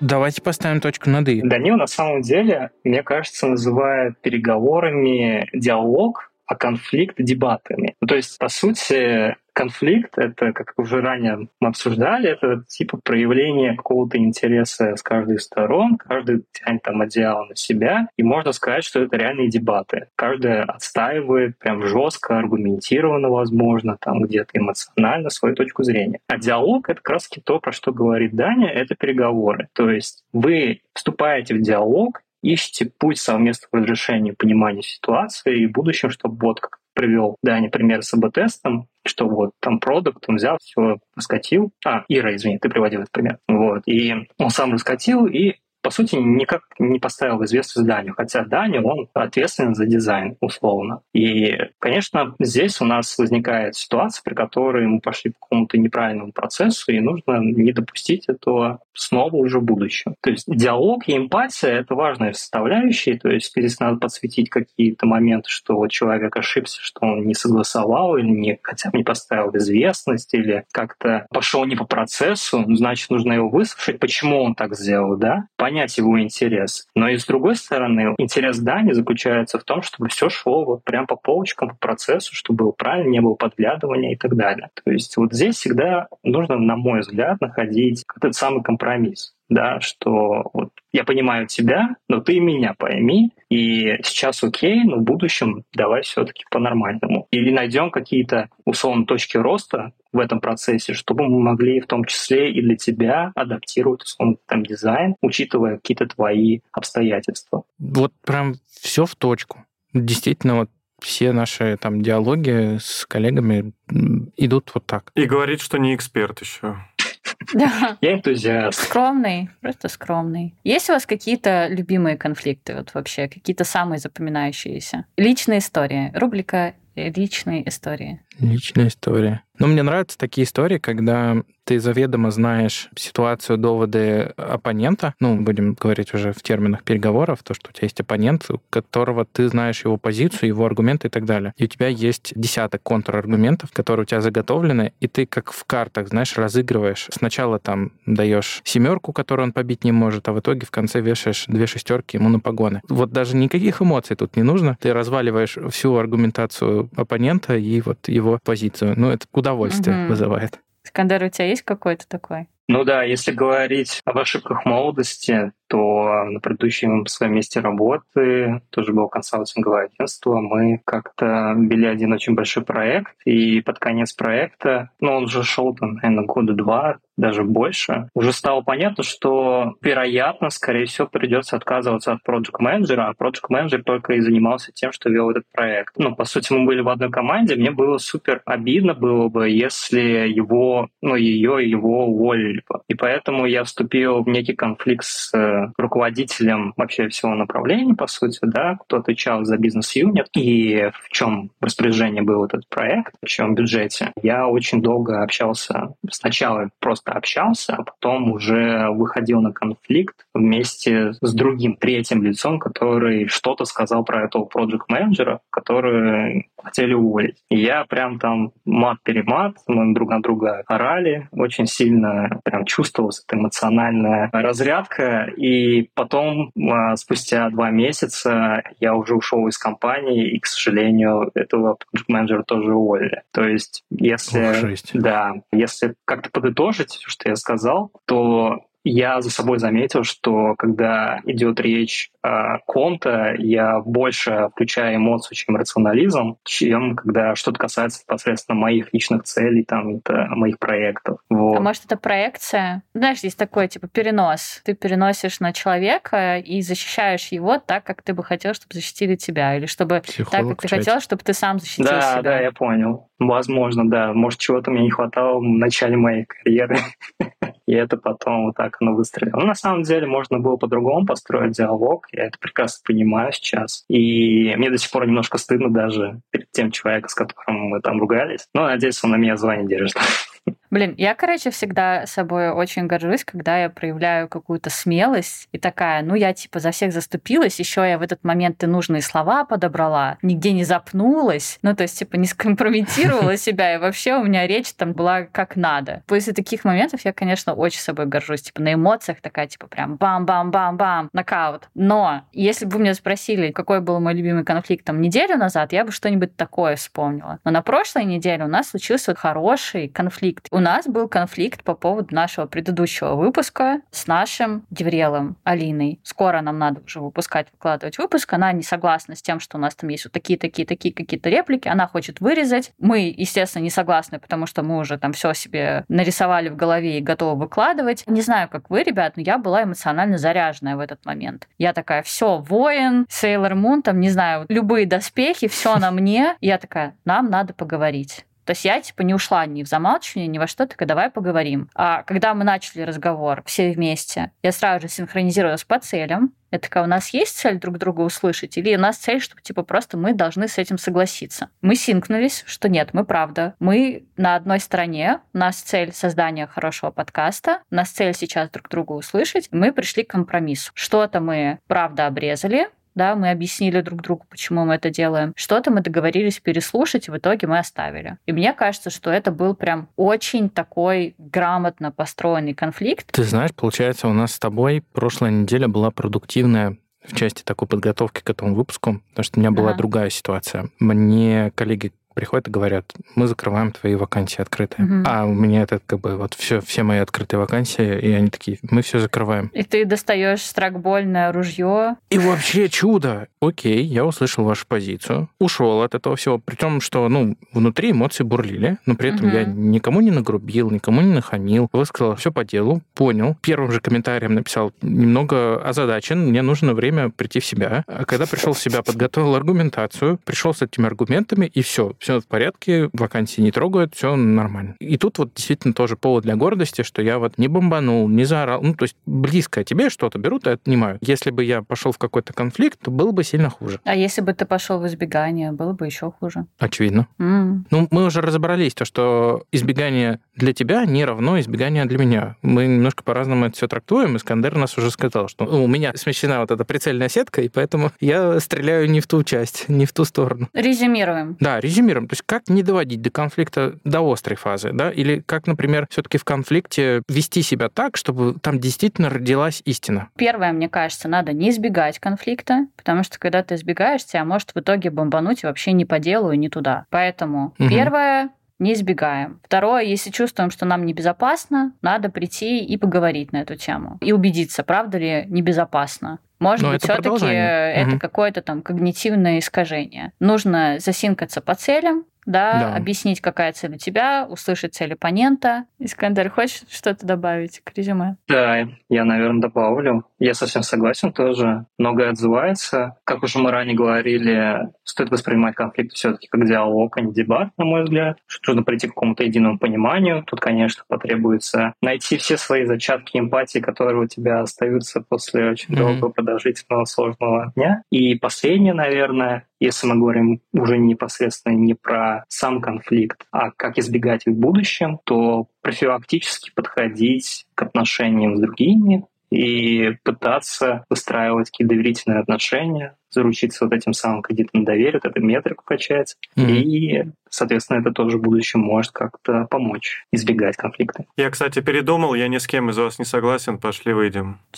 Давайте поставим точку над «и». Данил на самом деле, мне кажется, называет переговорами диалог, а конфликт дебатами. Ну, то есть, по сути, конфликт — это, как уже ранее мы обсуждали, это типа проявление какого-то интереса с каждой из сторон, каждый тянет там одеяло на себя, и можно сказать, что это реальные дебаты. Каждая отстаивает прям жестко, аргументированно, возможно, там где-то эмоционально свою точку зрения. А диалог — это как раз то, про что говорит Даня, это переговоры. То есть вы вступаете в диалог, ищите путь совместного разрешения понимания ситуации и будущем, чтобы вот как привел Даня пример с АБ-тестом, что вот там продукт, он взял, все раскатил. А, Ира, извини, ты приводил этот пример. Вот. И он сам раскатил, и по сути, никак не поставил известность Даню, хотя Даня, он ответственен за дизайн, условно. И, конечно, здесь у нас возникает ситуация, при которой мы пошли по какому-то неправильному процессу, и нужно не допустить этого снова уже в будущем. То есть диалог и эмпатия — это важные составляющие, то есть здесь надо подсветить какие-то моменты, что человек ошибся, что он не согласовал или не, хотя бы не поставил известность, или как-то пошел не по процессу, значит, нужно его выслушать, почему он так сделал, да, понять его интерес. Но и с другой стороны, интерес Дани заключается в том, чтобы все шло вот прям по полочкам, по процессу, чтобы было правильно, не было подглядывания и так далее. То есть вот здесь всегда нужно, на мой взгляд, находить этот самый компромисс да, что вот я понимаю тебя, но ты меня пойми, и сейчас окей, но в будущем давай все-таки по-нормальному. Или найдем какие-то условно точки роста в этом процессе, чтобы мы могли в том числе и для тебя адаптировать условно там дизайн, учитывая какие-то твои обстоятельства. Вот прям все в точку. Действительно, вот все наши там диалоги с коллегами идут вот так. И говорит, что не эксперт еще. Да. Я энтузиаст. Скромный, просто скромный. Есть у вас какие-то любимые конфликты вот вообще, какие-то самые запоминающиеся? Личная история, рубрика личные истории. Личная история. Ну, мне нравятся такие истории, когда ты заведомо знаешь ситуацию, доводы оппонента, ну, будем говорить уже в терминах переговоров, то, что у тебя есть оппонент, у которого ты знаешь его позицию, его аргументы и так далее. И у тебя есть десяток контраргументов, которые у тебя заготовлены, и ты как в картах, знаешь, разыгрываешь. Сначала там даешь семерку, которую он побить не может, а в итоге в конце вешаешь две шестерки ему на погоны. Вот даже никаких эмоций тут не нужно. Ты разваливаешь всю аргументацию оппонента и вот его позицию. Ну, это удовольствие угу. вызывает. Скандер, у тебя есть какой-то такой? Ну да, если говорить об ошибках молодости, то на предыдущем своем месте работы, тоже было консалтинговое агентство, мы как-то вели один очень большой проект, и под конец проекта, ну он уже шел там, наверное, года два, даже больше, уже стало понятно, что, вероятно, скорее всего, придется отказываться от проект менеджера а проект менеджер только и занимался тем, что вел этот проект. Ну, по сути, мы были в одной команде, мне было супер обидно было бы, если его, ну, ее, его уволили бы. И поэтому я вступил в некий конфликт с э, руководителем вообще всего направления, по сути, да, кто отвечал за бизнес-юнит и в чем распоряжение был этот проект, в чем бюджете. Я очень долго общался, сначала просто общался, а потом уже выходил на конфликт вместе с другим третьим лицом, который что-то сказал про этого проект менеджера который хотели уволить. И я прям там мат-перемат, мы друг на друга орали, очень сильно прям чувствовалась эта эмоциональная разрядка, и потом, а, спустя два месяца, я уже ушел из компании, и, к сожалению, этого менеджера тоже уволили. То есть, если... Ох, да, если как-то подытожить что я сказал, то я за собой заметил, что когда идет речь о ком-то, я больше включаю эмоцию, чем рационализм, чем когда что-то касается непосредственно моих личных целей, там, это, моих проектов. Вот. А может, это проекция? Знаешь, есть такой, типа, перенос. Ты переносишь на человека и защищаешь его так, как ты бы хотел, чтобы защитили тебя, или чтобы Психолог так, как ты хотел, чтобы ты сам защитил да, себя. Да, да, я понял. Возможно, да. Может, чего-то мне не хватало в начале моей карьеры. И это потом вот так оно выстрелило. Но на самом деле можно было по-другому построить диалог. Я это прекрасно понимаю сейчас. И мне до сих пор немножко стыдно даже перед тем человеком, с которым мы там ругались. Но надеюсь, он на меня звание держит. Блин, я, короче, всегда собой очень горжусь, когда я проявляю какую-то смелость и такая, ну, я типа за всех заступилась, еще я в этот момент и нужные слова подобрала, нигде не запнулась, ну, то есть, типа, не скомпрометировала себя, и вообще у меня речь там была как надо. После таких моментов я, конечно, очень собой горжусь, типа, на эмоциях такая, типа, прям бам-бам-бам-бам, нокаут. Но если бы меня спросили, какой был мой любимый конфликт там неделю назад, я бы что-нибудь такое вспомнила. Но на прошлой неделе у нас случился хороший конфликт. У нас был конфликт по поводу нашего предыдущего выпуска с нашим Деврелом Алиной. Скоро нам надо уже выпускать, выкладывать выпуск. Она не согласна с тем, что у нас там есть вот такие, такие, такие какие-то реплики. Она хочет вырезать. Мы, естественно, не согласны, потому что мы уже там все себе нарисовали в голове и готовы выкладывать. Не знаю, как вы, ребят, но я была эмоционально заряженная в этот момент. Я такая, все, воин, Сейлор Мун, там, не знаю, любые доспехи, все на мне. Я такая, нам надо поговорить. То есть я, типа, не ушла ни в замалчивание, ни во что, такая, давай поговорим. А когда мы начали разговор все вместе, я сразу же синхронизировалась по целям. Я такая, у нас есть цель друг друга услышать? Или у нас цель, чтобы, типа, просто мы должны с этим согласиться? Мы синкнулись, что нет, мы правда. Мы на одной стороне, у нас цель создания хорошего подкаста, у нас цель сейчас друг друга услышать, мы пришли к компромиссу. Что-то мы, правда, обрезали, да, мы объяснили друг другу, почему мы это делаем. Что-то мы договорились переслушать, и в итоге мы оставили. И мне кажется, что это был прям очень такой грамотно построенный конфликт. Ты знаешь, получается, у нас с тобой прошлая неделя была продуктивная в части такой подготовки к этому выпуску, потому что у меня была ага. другая ситуация. Мне коллеги приходят и говорят, мы закрываем твои вакансии открытые. Угу. А у меня это как бы вот все, все мои открытые вакансии, и они такие, мы все закрываем. И ты достаешь стракбольное ружье. И вообще чудо. Окей, я услышал вашу позицию, ушел от этого всего, при том, что, ну, внутри эмоции бурлили, но при этом угу. я никому не нагрубил, никому не нахамил, высказал все по делу, понял. Первым же комментарием написал, немного озадачен, мне нужно время прийти в себя. А когда пришел в себя, подготовил аргументацию, пришел с этими аргументами, и все, все в порядке, вакансии не трогают, все нормально. И тут вот действительно тоже повод для гордости, что я вот не бомбанул, не заорал. Ну, то есть близко тебе что-то берут и отнимают. Если бы я пошел в какой-то конфликт, то было бы сильно хуже. А если бы ты пошел в избегание, было бы еще хуже. Очевидно. Mm. Ну, мы уже разобрались, то, что избегание для тебя не равно избегание для меня. Мы немножко по-разному это все трактуем. Искандер нас уже сказал, что у меня смещена вот эта прицельная сетка, и поэтому я стреляю не в ту часть, не в ту сторону. Резюмируем. Да, резюмируем миром. То есть как не доводить до конфликта до острой фазы, да, или как, например, все-таки в конфликте вести себя так, чтобы там действительно родилась истина? Первое, мне кажется, надо не избегать конфликта, потому что когда ты избегаешь, тебя может в итоге бомбануть вообще не по делу и не туда. Поэтому угу. первое не избегаем. Второе, если чувствуем, что нам небезопасно, надо прийти и поговорить на эту тему. И убедиться, правда ли небезопасно. Может Но быть, все-таки это угу. какое-то там когнитивное искажение. Нужно засинкаться по целям, да, да, объяснить, какая цель у тебя, услышать цель оппонента. Искандер, хочешь что-то добавить к резюме? Да, я, наверное, добавлю. Я совсем согласен тоже. Многое отзывается. Как уже мы ранее говорили, стоит воспринимать конфликт все-таки как диалог, а не дебат, на мой взгляд. Что нужно прийти к какому-то единому пониманию. Тут, конечно, потребуется найти все свои зачатки эмпатии, которые у тебя остаются после очень mm-hmm. долгого, продолжительного, сложного дня. И последнее, наверное, если мы говорим уже непосредственно не про сам конфликт, а как избегать в будущем, то профилактически подходить к отношениям с другими и пытаться выстраивать какие-то доверительные отношения, заручиться вот этим самым кредитом доверия, вот эта метрику качать. Mm-hmm. И, соответственно, это тоже в будущем может как-то помочь избегать конфликта. Я, кстати, передумал, я ни с кем из вас не согласен, пошли выйдем.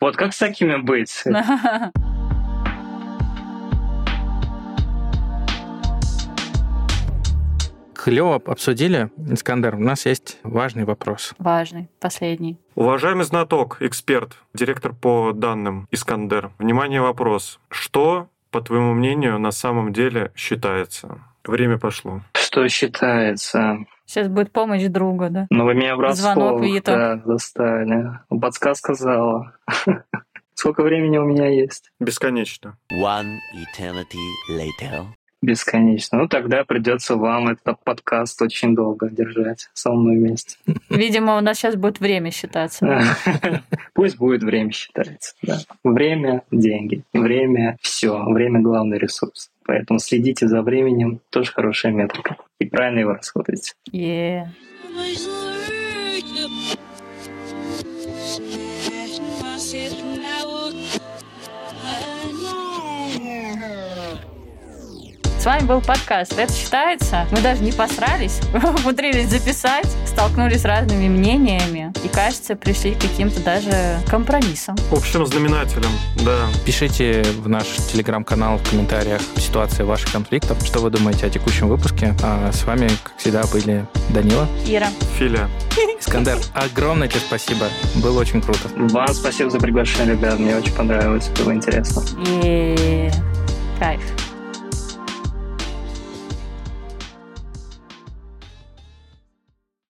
Вот как с такими быть? клево обсудили. Искандер, у нас есть важный вопрос. Важный, последний. Уважаемый знаток, эксперт, директор по данным Искандер, внимание, вопрос. Что, по твоему мнению, на самом деле считается? Время пошло. Что считается? Сейчас будет помощь друга, да? Ну, вы меня Звонок в да, заставили. Подсказка сказала. Сколько времени у меня есть? Бесконечно. One eternity later бесконечно. Ну, тогда придется вам этот подкаст очень долго держать со мной вместе. Видимо, у нас сейчас будет время считаться. Пусть будет время считаться. Да. Время — деньги. Время — все. Время — главный ресурс. Поэтому следите за временем. Тоже хорошая метрика. И правильно его расходуйте. Yeah. Вами был подкаст «Это считается». Мы даже не посрались, умудрились записать, столкнулись с разными мнениями и, кажется, пришли к каким-то даже компромиссам. Общим знаменателем, да. Пишите в наш телеграм-канал в комментариях ситуации ваших конфликтов, что вы думаете о текущем выпуске. А с вами, как всегда, были Данила, Ира. Филя. Искандер. Огромное тебе спасибо. Было очень круто. Вам спасибо за приглашение, ребят. Мне очень понравилось, было интересно. И кайф.